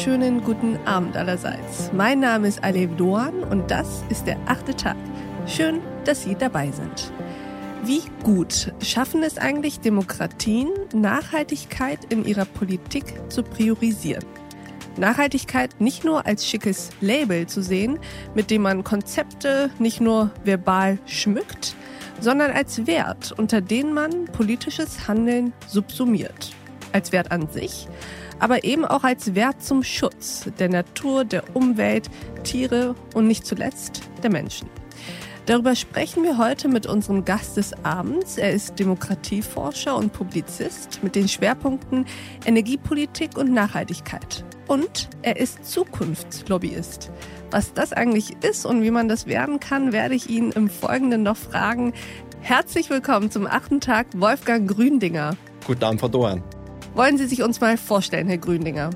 wunderschönen guten Abend allerseits. Mein Name ist Alev Doan und das ist der achte Tag. Schön, dass Sie dabei sind. Wie gut schaffen es eigentlich Demokratien, Nachhaltigkeit in ihrer Politik zu priorisieren? Nachhaltigkeit nicht nur als schickes Label zu sehen, mit dem man Konzepte nicht nur verbal schmückt, sondern als Wert, unter den man politisches Handeln subsumiert. Als Wert an sich, aber eben auch als Wert zum Schutz der Natur, der Umwelt, Tiere und nicht zuletzt der Menschen. Darüber sprechen wir heute mit unserem Gast des Abends. Er ist Demokratieforscher und Publizist mit den Schwerpunkten Energiepolitik und Nachhaltigkeit. Und er ist Zukunftslobbyist. Was das eigentlich ist und wie man das werden kann, werde ich ihn im Folgenden noch fragen. Herzlich willkommen zum achten Tag, Wolfgang Gründinger. Guten Abend, Frau Doan. Wollen Sie sich uns mal vorstellen, Herr Gründinger?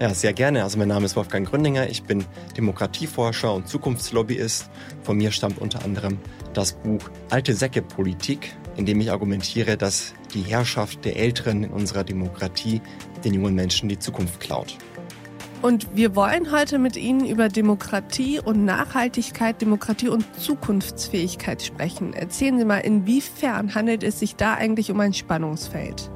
Ja, sehr gerne. Also mein Name ist Wolfgang Gründinger. Ich bin Demokratieforscher und Zukunftslobbyist. Von mir stammt unter anderem das Buch Alte Säcke Politik, in dem ich argumentiere, dass die Herrschaft der Älteren in unserer Demokratie den jungen Menschen die Zukunft klaut. Und wir wollen heute mit Ihnen über Demokratie und Nachhaltigkeit, Demokratie und Zukunftsfähigkeit sprechen. Erzählen Sie mal, inwiefern handelt es sich da eigentlich um ein Spannungsfeld?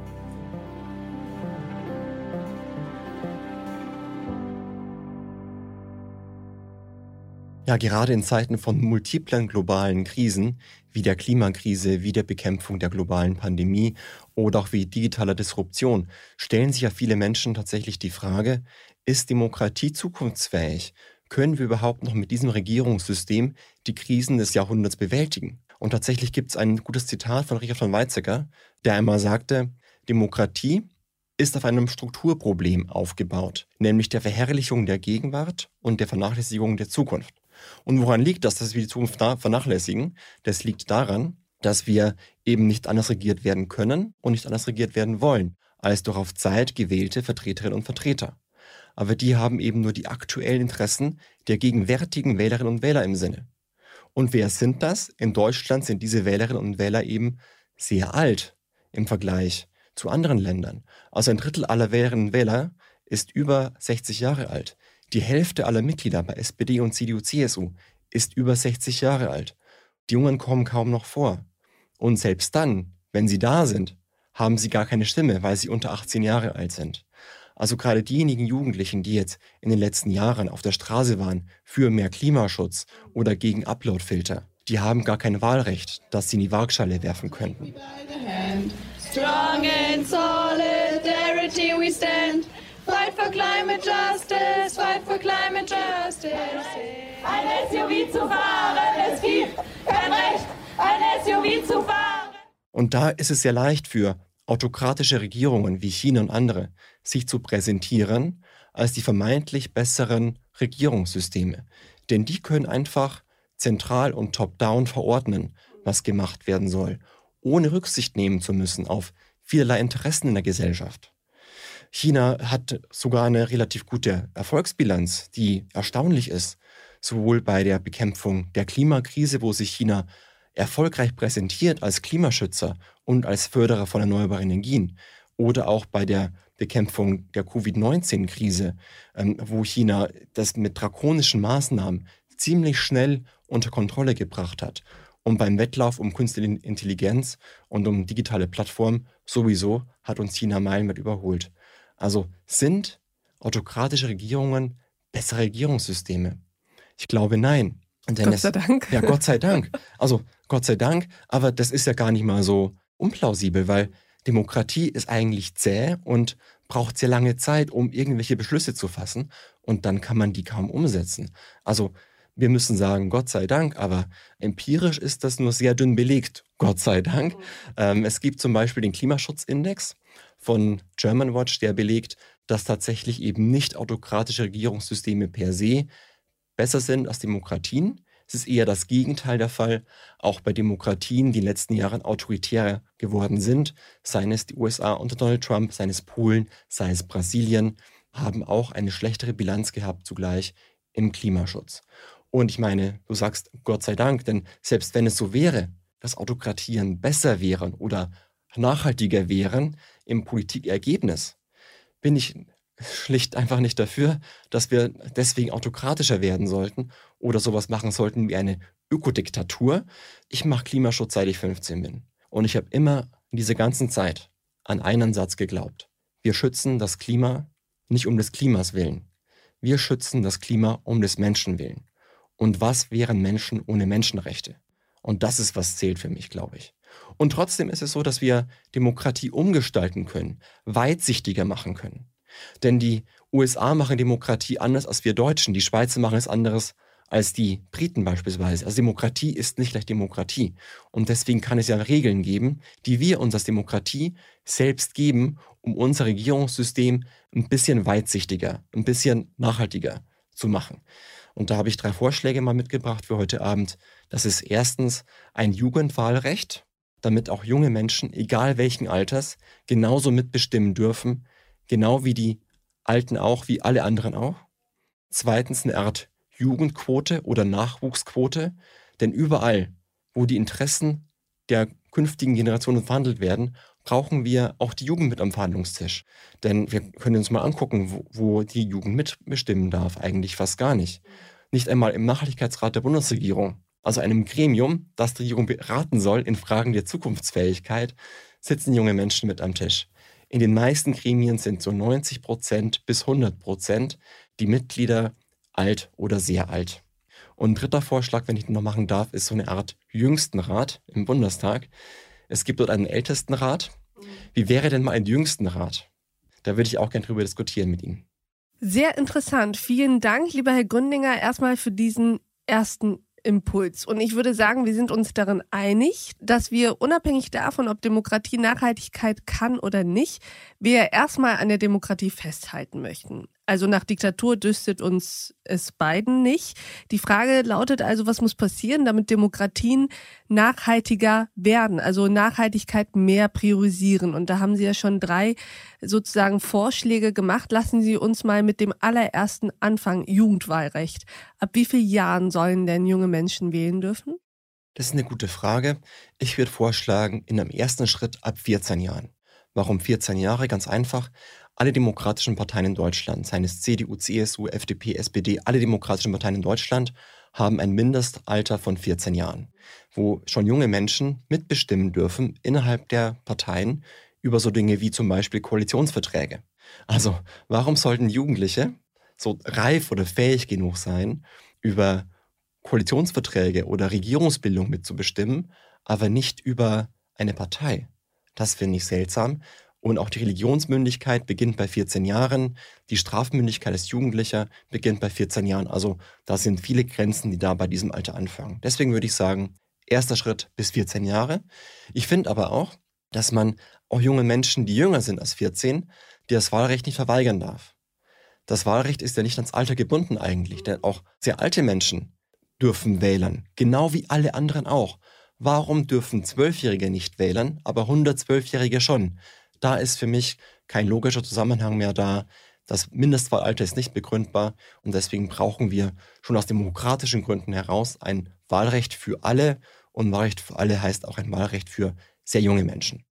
Ja, gerade in Zeiten von multiplen globalen Krisen, wie der Klimakrise, wie der Bekämpfung der globalen Pandemie oder auch wie digitaler Disruption, stellen sich ja viele Menschen tatsächlich die Frage, ist Demokratie zukunftsfähig? Können wir überhaupt noch mit diesem Regierungssystem die Krisen des Jahrhunderts bewältigen? Und tatsächlich gibt es ein gutes Zitat von Richard von Weizsäcker, der einmal sagte, Demokratie ist auf einem Strukturproblem aufgebaut, nämlich der Verherrlichung der Gegenwart und der Vernachlässigung der Zukunft. Und woran liegt das, dass wir die Zukunft vernachlässigen? Das liegt daran, dass wir eben nicht anders regiert werden können und nicht anders regiert werden wollen, als durch auf Zeit gewählte Vertreterinnen und Vertreter. Aber die haben eben nur die aktuellen Interessen der gegenwärtigen Wählerinnen und Wähler im Sinne. Und wer sind das? In Deutschland sind diese Wählerinnen und Wähler eben sehr alt im Vergleich zu anderen Ländern. Also ein Drittel aller Wählerinnen und Wähler ist über 60 Jahre alt. Die Hälfte aller Mitglieder bei SPD und CDU, CSU ist über 60 Jahre alt. Die Jungen kommen kaum noch vor. Und selbst dann, wenn sie da sind, haben sie gar keine Stimme, weil sie unter 18 Jahre alt sind. Also gerade diejenigen Jugendlichen, die jetzt in den letzten Jahren auf der Straße waren für mehr Klimaschutz oder gegen Uploadfilter, die haben gar kein Wahlrecht, das sie in die Waagschale werfen könnten. Fight for climate justice, fight for climate justice. Ein SUV zu fahren, es gibt kein Recht, ein SUV zu fahren. Und da ist es sehr leicht für autokratische Regierungen wie China und andere sich zu präsentieren als die vermeintlich besseren Regierungssysteme. Denn die können einfach zentral und top-down verordnen, was gemacht werden soll, ohne Rücksicht nehmen zu müssen auf vielerlei Interessen in der Gesellschaft. China hat sogar eine relativ gute Erfolgsbilanz, die erstaunlich ist. Sowohl bei der Bekämpfung der Klimakrise, wo sich China erfolgreich präsentiert als Klimaschützer und als Förderer von erneuerbaren Energien, oder auch bei der Bekämpfung der Covid-19-Krise, ähm, wo China das mit drakonischen Maßnahmen ziemlich schnell unter Kontrolle gebracht hat. Und beim Wettlauf um künstliche Intelligenz und um digitale Plattformen sowieso hat uns China meilenweit überholt. Also sind autokratische Regierungen bessere Regierungssysteme? Ich glaube nein. Denn Gott sei es, Dank. Ja, Gott sei Dank. Also Gott sei Dank, aber das ist ja gar nicht mal so unplausibel, weil Demokratie ist eigentlich zäh und braucht sehr lange Zeit, um irgendwelche Beschlüsse zu fassen und dann kann man die kaum umsetzen. Also wir müssen sagen, Gott sei Dank, aber empirisch ist das nur sehr dünn belegt, Gott sei Dank. Mhm. Ähm, es gibt zum Beispiel den Klimaschutzindex von Germanwatch, der belegt, dass tatsächlich eben nicht autokratische Regierungssysteme per se besser sind als Demokratien. Es ist eher das Gegenteil der Fall. Auch bei Demokratien, die in den letzten Jahren autoritärer geworden sind, seien es die USA unter Donald Trump, seien es Polen, sei es Brasilien, haben auch eine schlechtere Bilanz gehabt zugleich im Klimaschutz. Und ich meine, du sagst Gott sei Dank, denn selbst wenn es so wäre, dass Autokratien besser wären oder nachhaltiger wären im Politikergebnis, bin ich schlicht einfach nicht dafür, dass wir deswegen autokratischer werden sollten oder sowas machen sollten wie eine Ökodiktatur. Ich mache Klimaschutz, seit ich 15 bin. Und ich habe immer in dieser ganzen Zeit an einen Satz geglaubt. Wir schützen das Klima nicht um des Klimas willen. Wir schützen das Klima um des Menschen willen. Und was wären Menschen ohne Menschenrechte? Und das ist, was zählt für mich, glaube ich. Und trotzdem ist es so, dass wir Demokratie umgestalten können, weitsichtiger machen können. Denn die USA machen Demokratie anders als wir Deutschen, die Schweizer machen es anderes als die Briten beispielsweise. Also Demokratie ist nicht gleich Demokratie. Und deswegen kann es ja Regeln geben, die wir uns als Demokratie selbst geben, um unser Regierungssystem ein bisschen weitsichtiger, ein bisschen nachhaltiger zu machen. Und da habe ich drei Vorschläge mal mitgebracht für heute Abend. Das ist erstens ein Jugendwahlrecht, damit auch junge Menschen, egal welchen Alters, genauso mitbestimmen dürfen, genau wie die Alten auch, wie alle anderen auch. Zweitens eine Art Jugendquote oder Nachwuchsquote, denn überall, wo die Interessen der künftigen Generationen verhandelt werden, brauchen wir auch die Jugend mit am Verhandlungstisch. Denn wir können uns mal angucken, wo, wo die Jugend mitbestimmen darf. Eigentlich fast gar nicht. Nicht einmal im Nachhaltigkeitsrat der Bundesregierung, also einem Gremium, das die Regierung beraten soll in Fragen der Zukunftsfähigkeit, sitzen junge Menschen mit am Tisch. In den meisten Gremien sind so 90 Prozent bis 100 Prozent die Mitglieder alt oder sehr alt. Und ein dritter Vorschlag, wenn ich den noch machen darf, ist so eine Art Jüngstenrat im Bundestag. Es gibt dort einen Ältestenrat. Wie wäre denn mal ein Jüngstenrat? Da würde ich auch gerne drüber diskutieren mit Ihnen. Sehr interessant. Vielen Dank, lieber Herr Gründinger, erstmal für diesen ersten Impuls. Und ich würde sagen, wir sind uns darin einig, dass wir unabhängig davon, ob Demokratie Nachhaltigkeit kann oder nicht, wir erstmal an der Demokratie festhalten möchten. Also nach Diktatur düstet uns es beiden nicht. Die Frage lautet also, was muss passieren, damit Demokratien nachhaltiger werden, also Nachhaltigkeit mehr priorisieren. Und da haben Sie ja schon drei sozusagen Vorschläge gemacht. Lassen Sie uns mal mit dem allerersten anfangen, Jugendwahlrecht. Ab wie vielen Jahren sollen denn junge Menschen wählen dürfen? Das ist eine gute Frage. Ich würde vorschlagen, in einem ersten Schritt ab 14 Jahren. Warum 14 Jahre? Ganz einfach. Alle demokratischen Parteien in Deutschland, seien es CDU, CSU, FDP, SPD, alle demokratischen Parteien in Deutschland haben ein Mindestalter von 14 Jahren, wo schon junge Menschen mitbestimmen dürfen innerhalb der Parteien über so Dinge wie zum Beispiel Koalitionsverträge. Also warum sollten Jugendliche so reif oder fähig genug sein, über Koalitionsverträge oder Regierungsbildung mitzubestimmen, aber nicht über eine Partei? Das finde ich seltsam. Und auch die Religionsmündigkeit beginnt bei 14 Jahren. Die Strafmündigkeit als Jugendlicher beginnt bei 14 Jahren. Also da sind viele Grenzen, die da bei diesem Alter anfangen. Deswegen würde ich sagen, erster Schritt bis 14 Jahre. Ich finde aber auch, dass man auch junge Menschen, die jünger sind als 14, die das Wahlrecht nicht verweigern darf. Das Wahlrecht ist ja nicht ans Alter gebunden eigentlich, denn auch sehr alte Menschen dürfen wählen, genau wie alle anderen auch. Warum dürfen Zwölfjährige nicht wählen, aber 112-Jährige schon? Da ist für mich kein logischer Zusammenhang mehr da. Das Mindestwahlalter ist nicht begründbar und deswegen brauchen wir schon aus demokratischen Gründen heraus ein Wahlrecht für alle und Wahlrecht für alle heißt auch ein Wahlrecht für sehr junge Menschen.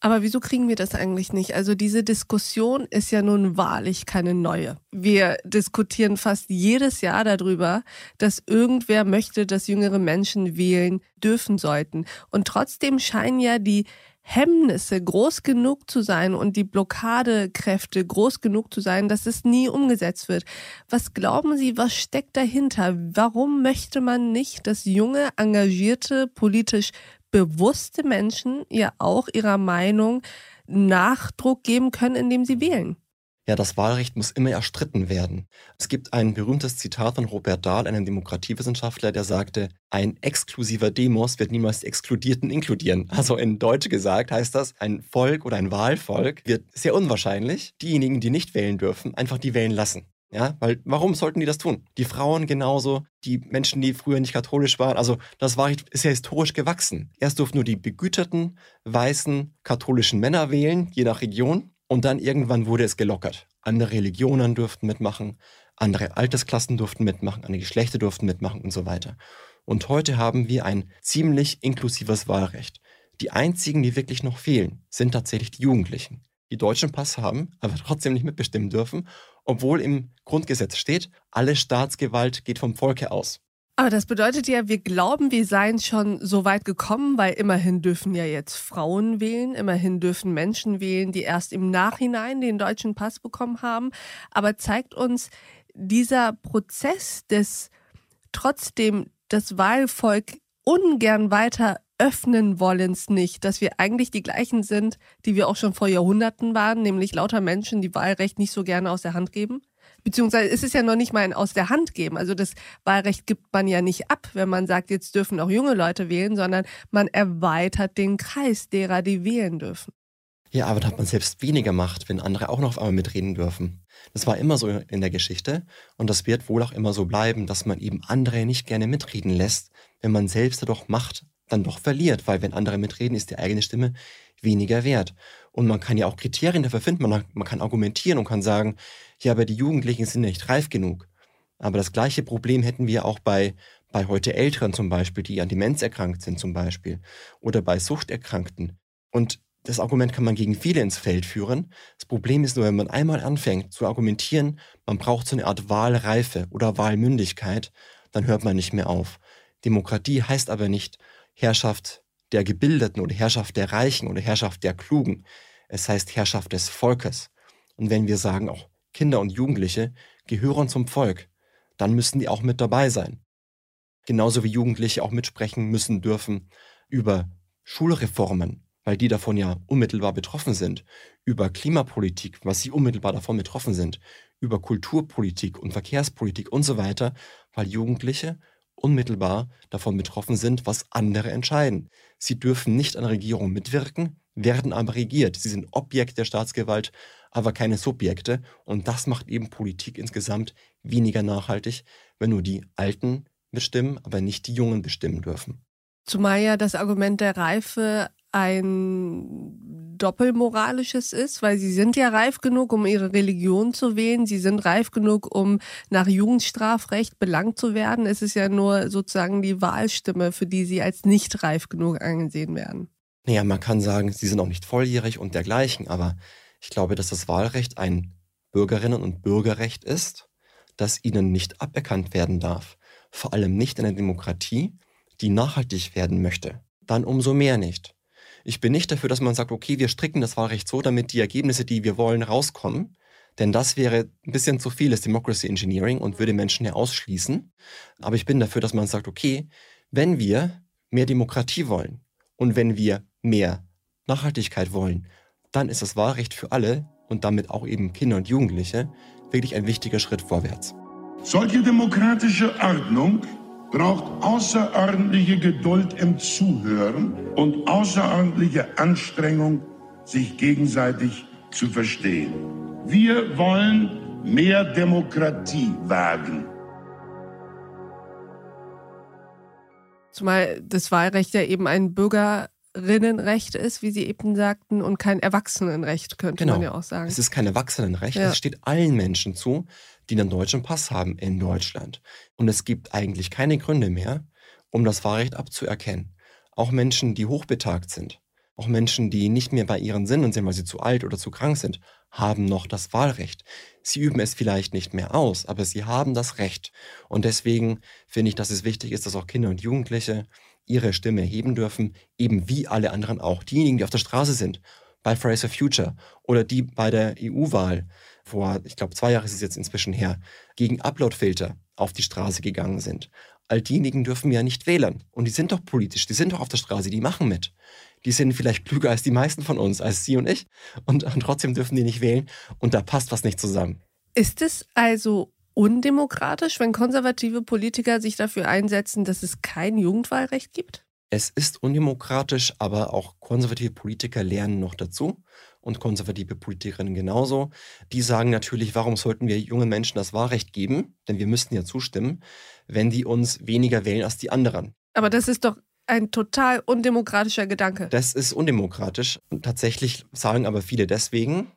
Aber wieso kriegen wir das eigentlich nicht? Also diese Diskussion ist ja nun wahrlich keine neue. Wir diskutieren fast jedes Jahr darüber, dass irgendwer möchte, dass jüngere Menschen wählen dürfen sollten. Und trotzdem scheinen ja die Hemmnisse groß genug zu sein und die Blockadekräfte groß genug zu sein, dass es nie umgesetzt wird. Was glauben Sie, was steckt dahinter? Warum möchte man nicht, dass junge, engagierte, politisch bewusste Menschen ja auch ihrer Meinung Nachdruck geben können, indem sie wählen? Ja, das Wahlrecht muss immer erstritten werden. Es gibt ein berühmtes Zitat von Robert Dahl, einem Demokratiewissenschaftler, der sagte, ein exklusiver Demos wird niemals die Exkludierten inkludieren. Also in Deutsch gesagt heißt das, ein Volk oder ein Wahlvolk wird sehr unwahrscheinlich diejenigen, die nicht wählen dürfen, einfach die wählen lassen. Ja, weil warum sollten die das tun? Die Frauen genauso, die Menschen, die früher nicht katholisch waren. Also das Wahlrecht ist ja historisch gewachsen. Erst durften nur die begüterten, weißen, katholischen Männer wählen, je nach Region. Und dann irgendwann wurde es gelockert. Andere Religionen durften mitmachen, andere Altersklassen durften mitmachen, andere Geschlechter durften mitmachen und so weiter. Und heute haben wir ein ziemlich inklusives Wahlrecht. Die einzigen, die wirklich noch fehlen, sind tatsächlich die Jugendlichen. die deutschen Pass haben, aber trotzdem nicht mitbestimmen dürfen, obwohl im Grundgesetz steht, alle Staatsgewalt geht vom Volke aus. Aber das bedeutet ja, wir glauben, wir seien schon so weit gekommen, weil immerhin dürfen ja jetzt Frauen wählen, immerhin dürfen Menschen wählen, die erst im Nachhinein den deutschen Pass bekommen haben. Aber zeigt uns dieser Prozess des trotzdem das Wahlvolk ungern weiter öffnen wollens nicht, dass wir eigentlich die gleichen sind, die wir auch schon vor Jahrhunderten waren, nämlich lauter Menschen, die Wahlrecht nicht so gerne aus der Hand geben? Beziehungsweise ist es ja noch nicht mal ein aus der Hand geben. Also das Wahlrecht gibt man ja nicht ab, wenn man sagt, jetzt dürfen auch junge Leute wählen, sondern man erweitert den Kreis derer, die wählen dürfen. Ja, aber da hat man selbst weniger Macht, wenn andere auch noch auf einmal mitreden dürfen. Das war immer so in der Geschichte und das wird wohl auch immer so bleiben, dass man eben andere nicht gerne mitreden lässt, wenn man selbst dadurch Macht dann doch verliert, weil wenn andere mitreden, ist die eigene Stimme weniger wert. Und man kann ja auch Kriterien dafür finden, man, man kann argumentieren und kann sagen, ja, aber die Jugendlichen sind nicht reif genug. Aber das gleiche Problem hätten wir auch bei, bei heute Älteren zum Beispiel, die an Demenz erkrankt sind zum Beispiel, oder bei Suchterkrankten. Und das Argument kann man gegen viele ins Feld führen. Das Problem ist nur, wenn man einmal anfängt zu argumentieren, man braucht so eine Art Wahlreife oder Wahlmündigkeit, dann hört man nicht mehr auf. Demokratie heißt aber nicht Herrschaft der Gebildeten oder Herrschaft der Reichen oder Herrschaft der Klugen. Es heißt Herrschaft des Volkes. Und wenn wir sagen, auch Kinder und Jugendliche gehören zum Volk, dann müssen die auch mit dabei sein. Genauso wie Jugendliche auch mitsprechen müssen dürfen über Schulreformen, weil die davon ja unmittelbar betroffen sind, über Klimapolitik, was sie unmittelbar davon betroffen sind, über Kulturpolitik und Verkehrspolitik und so weiter, weil Jugendliche unmittelbar davon betroffen sind, was andere entscheiden. Sie dürfen nicht an Regierungen mitwirken, werden aber regiert. Sie sind Objekt der Staatsgewalt, aber keine Subjekte. Und das macht eben Politik insgesamt weniger nachhaltig, wenn nur die Alten bestimmen, aber nicht die Jungen bestimmen dürfen. Zumal ja das Argument der Reife ein doppelmoralisches ist, weil sie sind ja reif genug, um ihre Religion zu wählen. Sie sind reif genug, um nach Jugendstrafrecht belangt zu werden. Es ist ja nur sozusagen die Wahlstimme, für die sie als nicht reif genug angesehen werden. Naja, man kann sagen, sie sind auch nicht volljährig und dergleichen, aber ich glaube, dass das Wahlrecht ein Bürgerinnen- und Bürgerrecht ist, das ihnen nicht aberkannt werden darf. Vor allem nicht in einer Demokratie, die nachhaltig werden möchte. Dann umso mehr nicht. Ich bin nicht dafür, dass man sagt, okay, wir stricken das Wahlrecht so, damit die Ergebnisse, die wir wollen, rauskommen. Denn das wäre ein bisschen zu vieles Democracy Engineering und würde Menschen ja ausschließen. Aber ich bin dafür, dass man sagt, okay, wenn wir mehr Demokratie wollen und wenn wir mehr Nachhaltigkeit wollen, dann ist das Wahlrecht für alle und damit auch eben Kinder und Jugendliche wirklich ein wichtiger Schritt vorwärts. Solche demokratische Ordnung braucht außerordentliche Geduld im Zuhören und außerordentliche Anstrengung, sich gegenseitig zu verstehen. Wir wollen mehr Demokratie wagen. Zumal das Wahlrecht ja eben ein Bürgerinnenrecht ist, wie Sie eben sagten, und kein Erwachsenenrecht, könnte genau. man ja auch sagen. Es ist kein Erwachsenenrecht, ja. es steht allen Menschen zu, die einen deutschen Pass haben in Deutschland. Und es gibt eigentlich keine Gründe mehr, um das Wahlrecht abzuerkennen. Auch Menschen, die hochbetagt sind, auch Menschen, die nicht mehr bei ihren Sinnen sind, weil sie zu alt oder zu krank sind, haben noch das Wahlrecht. Sie üben es vielleicht nicht mehr aus, aber sie haben das Recht. Und deswegen finde ich, dass es wichtig ist, dass auch Kinder und Jugendliche ihre Stimme erheben dürfen, eben wie alle anderen auch. Diejenigen, die auf der Straße sind, bei Fridays for Future oder die bei der EU-Wahl vor, ich glaube, zwei Jahre ist es jetzt inzwischen her, gegen Uploadfilter auf die Straße gegangen sind. All diejenigen dürfen ja nicht wählen. Und die sind doch politisch, die sind doch auf der Straße, die machen mit. Die sind vielleicht klüger als die meisten von uns, als Sie und ich. Und, und trotzdem dürfen die nicht wählen. Und da passt was nicht zusammen. Ist es also undemokratisch, wenn konservative Politiker sich dafür einsetzen, dass es kein Jugendwahlrecht gibt? Es ist undemokratisch, aber auch konservative Politiker lernen noch dazu und konservative Politikerinnen genauso. Die sagen natürlich, warum sollten wir jungen Menschen das Wahlrecht geben? Denn wir müssten ja zustimmen, wenn die uns weniger wählen als die anderen. Aber das ist doch ein total undemokratischer Gedanke. Das ist undemokratisch. Und tatsächlich sagen aber viele deswegen,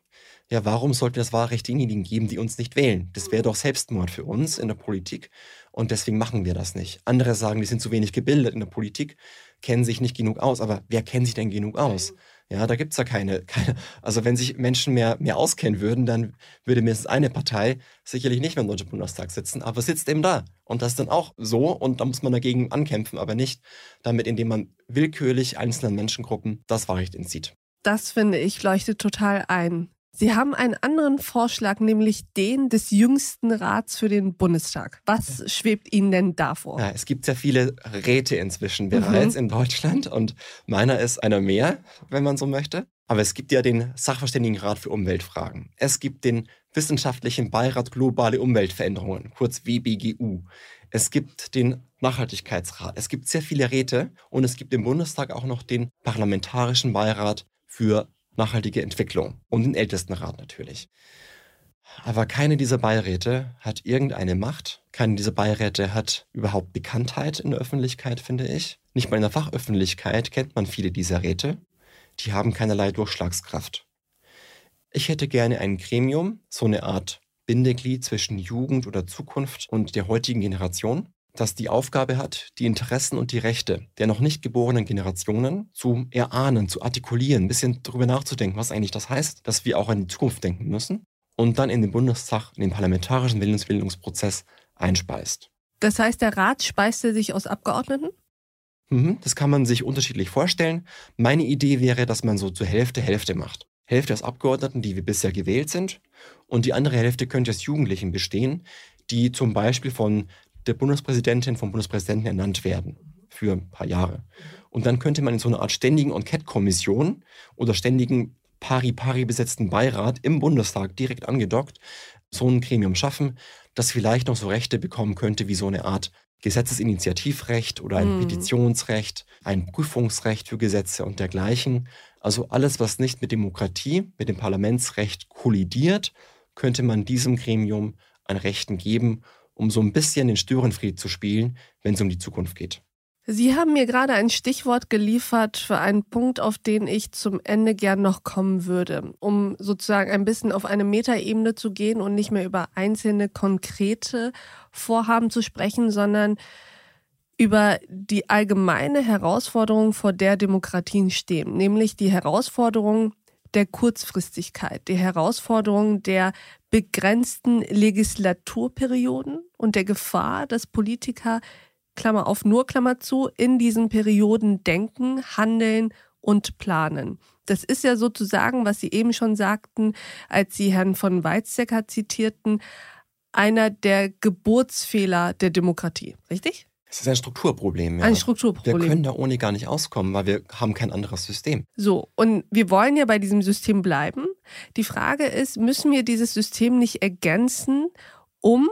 ja, warum sollten wir das Wahlrecht denjenigen geben, die uns nicht wählen? Das wäre doch Selbstmord für uns in der Politik und deswegen machen wir das nicht. Andere sagen, die sind zu wenig gebildet in der Politik, kennen sich nicht genug aus. Aber wer kennt sich denn genug aus? Ja, da gibt es ja keine, keine, also wenn sich Menschen mehr, mehr auskennen würden, dann würde mindestens eine Partei sicherlich nicht mehr im Deutschen Bundestag sitzen, aber sitzt eben da. Und das ist dann auch so und da muss man dagegen ankämpfen, aber nicht damit, indem man willkürlich einzelnen Menschengruppen das Wahlrecht entzieht. Das finde ich leuchtet total ein. Sie haben einen anderen Vorschlag, nämlich den des jüngsten Rats für den Bundestag. Was schwebt Ihnen denn davor? Ja, es gibt sehr viele Räte inzwischen bereits mhm. in Deutschland und meiner ist einer mehr, wenn man so möchte. Aber es gibt ja den Sachverständigenrat für Umweltfragen. Es gibt den Wissenschaftlichen Beirat Globale Umweltveränderungen, kurz WBGU. Es gibt den Nachhaltigkeitsrat. Es gibt sehr viele Räte und es gibt im Bundestag auch noch den Parlamentarischen Beirat für nachhaltige Entwicklung und den Ältestenrat natürlich. Aber keine dieser Beiräte hat irgendeine Macht. Keine dieser Beiräte hat überhaupt Bekanntheit in der Öffentlichkeit, finde ich. Nicht mal in der Fachöffentlichkeit kennt man viele dieser Räte. Die haben keinerlei Durchschlagskraft. Ich hätte gerne ein Gremium, so eine Art Bindeglied zwischen Jugend oder Zukunft und der heutigen Generation, das die Aufgabe hat, die Interessen und die Rechte der noch nicht geborenen Generationen zu erahnen, zu artikulieren, ein bisschen darüber nachzudenken, was eigentlich das heißt, dass wir auch an die Zukunft denken müssen und dann in den Bundestag, in den parlamentarischen Willensbildungsprozess einspeist. Das heißt, der Rat speist er sich aus Abgeordneten? Mhm, das kann man sich unterschiedlich vorstellen. Meine Idee wäre, dass man so zur Hälfte Hälfte macht. Hälfte aus Abgeordneten, die wir bisher gewählt sind, und die andere Hälfte könnte aus Jugendlichen bestehen, die zum Beispiel von der Bundespräsidentin vom Bundespräsidenten ernannt werden für ein paar Jahre. Und dann könnte man in so einer Art ständigen Enquete-Kommission oder ständigen pari-pari besetzten Beirat im Bundestag direkt angedockt so ein Gremium schaffen, das vielleicht noch so Rechte bekommen könnte wie so eine Art Gesetzesinitiativrecht oder ein mm. Petitionsrecht, ein Prüfungsrecht für Gesetze und dergleichen. Also alles, was nicht mit Demokratie, mit dem Parlamentsrecht kollidiert, könnte man diesem Gremium an Rechten geben um so ein bisschen den Störenfried zu spielen, wenn es um die Zukunft geht. Sie haben mir gerade ein Stichwort geliefert für einen Punkt, auf den ich zum Ende gern noch kommen würde, um sozusagen ein bisschen auf eine Metaebene zu gehen und nicht mehr über einzelne konkrete Vorhaben zu sprechen, sondern über die allgemeine Herausforderung, vor der Demokratien stehen, nämlich die Herausforderung der Kurzfristigkeit, die Herausforderung der begrenzten Legislaturperioden und der Gefahr, dass Politiker, Klammer auf, nur Klammer zu, in diesen Perioden denken, handeln und planen. Das ist ja sozusagen, was Sie eben schon sagten, als Sie Herrn von Weizsäcker zitierten, einer der Geburtsfehler der Demokratie, richtig? Es ist ein Strukturproblem. Ja. Ein Strukturproblem. Wir können da ohne gar nicht auskommen, weil wir haben kein anderes System. So, und wir wollen ja bei diesem System bleiben. Die Frage ist, müssen wir dieses System nicht ergänzen, um,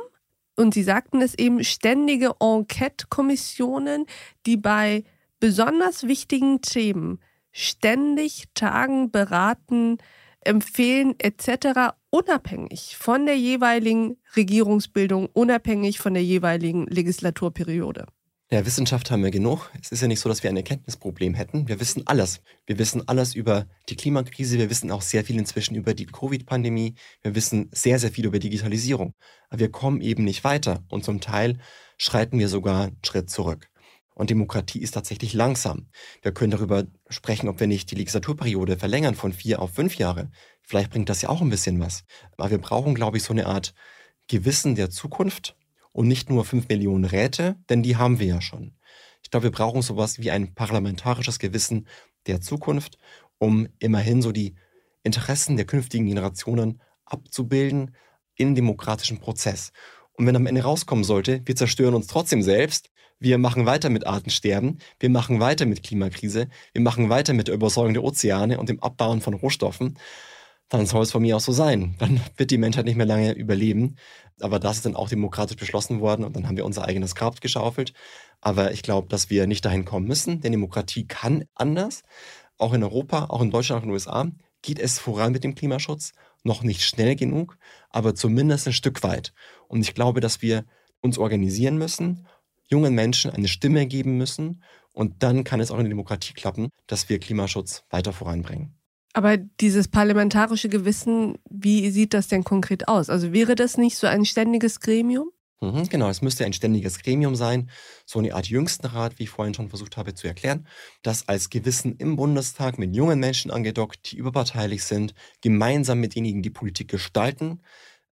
und Sie sagten es eben, ständige Enquete-Kommissionen, die bei besonders wichtigen Themen ständig tagen, beraten, empfehlen etc. unabhängig von der jeweiligen Regierungsbildung, unabhängig von der jeweiligen Legislaturperiode. Ja, Wissenschaft haben wir genug. Es ist ja nicht so, dass wir ein Erkenntnisproblem hätten. Wir wissen alles. Wir wissen alles über die Klimakrise. Wir wissen auch sehr viel inzwischen über die Covid-Pandemie. Wir wissen sehr, sehr viel über Digitalisierung. Aber wir kommen eben nicht weiter. Und zum Teil schreiten wir sogar einen Schritt zurück. Und Demokratie ist tatsächlich langsam. Wir können darüber sprechen, ob wir nicht die Legislaturperiode verlängern von vier auf fünf Jahre. Vielleicht bringt das ja auch ein bisschen was. Aber wir brauchen, glaube ich, so eine Art Gewissen der Zukunft und nicht nur fünf Millionen Räte, denn die haben wir ja schon. Ich glaube, wir brauchen sowas wie ein parlamentarisches Gewissen der Zukunft, um immerhin so die Interessen der künftigen Generationen abzubilden im demokratischen Prozess. Und wenn am Ende rauskommen sollte, wir zerstören uns trotzdem selbst, wir machen weiter mit Artensterben, wir machen weiter mit Klimakrise, wir machen weiter mit der Übersäuerung der Ozeane und dem Abbauen von Rohstoffen, dann soll es von mir auch so sein. Dann wird die Menschheit nicht mehr lange überleben. Aber das ist dann auch demokratisch beschlossen worden und dann haben wir unser eigenes Grab geschaufelt. Aber ich glaube, dass wir nicht dahin kommen müssen, denn Demokratie kann anders. Auch in Europa, auch in Deutschland, auch in den USA geht es voran mit dem Klimaschutz. Noch nicht schnell genug, aber zumindest ein Stück weit. Und ich glaube, dass wir uns organisieren müssen jungen Menschen eine Stimme geben müssen. Und dann kann es auch in der Demokratie klappen, dass wir Klimaschutz weiter voranbringen. Aber dieses parlamentarische Gewissen, wie sieht das denn konkret aus? Also wäre das nicht so ein ständiges Gremium? Mhm, genau, es müsste ein ständiges Gremium sein, so eine Art Jüngstenrat, wie ich vorhin schon versucht habe zu erklären, das als Gewissen im Bundestag mit jungen Menschen angedockt, die überparteilich sind, gemeinsam mit denjenigen, die Politik gestalten,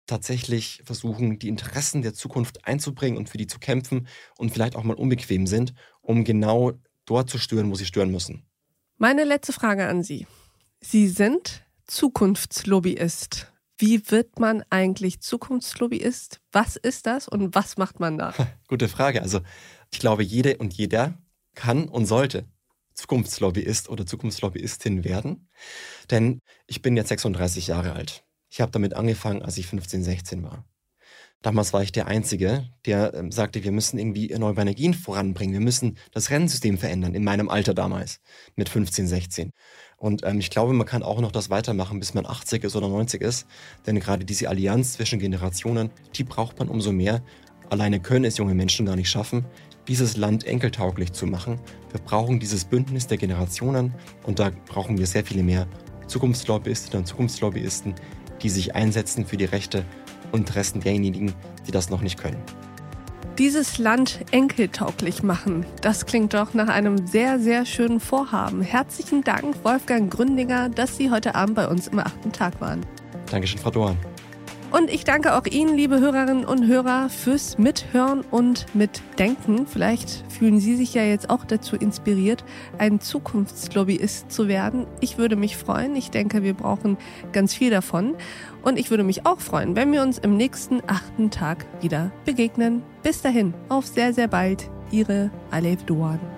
tatsächlich versuchen, die Interessen der Zukunft einzubringen und für die zu kämpfen und vielleicht auch mal unbequem sind, um genau dort zu stören, wo sie stören müssen. Meine letzte Frage an Sie. Sie sind Zukunftslobbyist. Wie wird man eigentlich Zukunftslobbyist? Was ist das und was macht man da? Gute Frage. Also ich glaube, jede und jeder kann und sollte Zukunftslobbyist oder Zukunftslobbyistin werden. Denn ich bin jetzt 36 Jahre alt. Ich habe damit angefangen, als ich 15, 16 war. Damals war ich der Einzige, der ähm, sagte, wir müssen irgendwie erneuerbare Energien voranbringen. Wir müssen das Rennsystem verändern, in meinem Alter damals, mit 15, 16. Und ähm, ich glaube, man kann auch noch das weitermachen, bis man 80 ist oder 90 ist. Denn gerade diese Allianz zwischen Generationen, die braucht man umso mehr. Alleine können es junge Menschen gar nicht schaffen, dieses Land enkeltauglich zu machen. Wir brauchen dieses Bündnis der Generationen und da brauchen wir sehr viele mehr Zukunftslobbyisten und Zukunftslobbyisten, die sich einsetzen für die Rechte und Interessen derjenigen, die das noch nicht können. Dieses Land enkeltauglich machen, das klingt doch nach einem sehr, sehr schönen Vorhaben. Herzlichen Dank, Wolfgang Gründinger, dass Sie heute Abend bei uns im achten Tag waren. Dankeschön, Frau Dohan. Und ich danke auch Ihnen, liebe Hörerinnen und Hörer, fürs Mithören und Mitdenken. Vielleicht fühlen Sie sich ja jetzt auch dazu inspiriert, ein Zukunftslobbyist zu werden. Ich würde mich freuen. Ich denke, wir brauchen ganz viel davon. Und ich würde mich auch freuen, wenn wir uns im nächsten achten Tag wieder begegnen. Bis dahin, auf sehr, sehr bald. Ihre Alev Doan.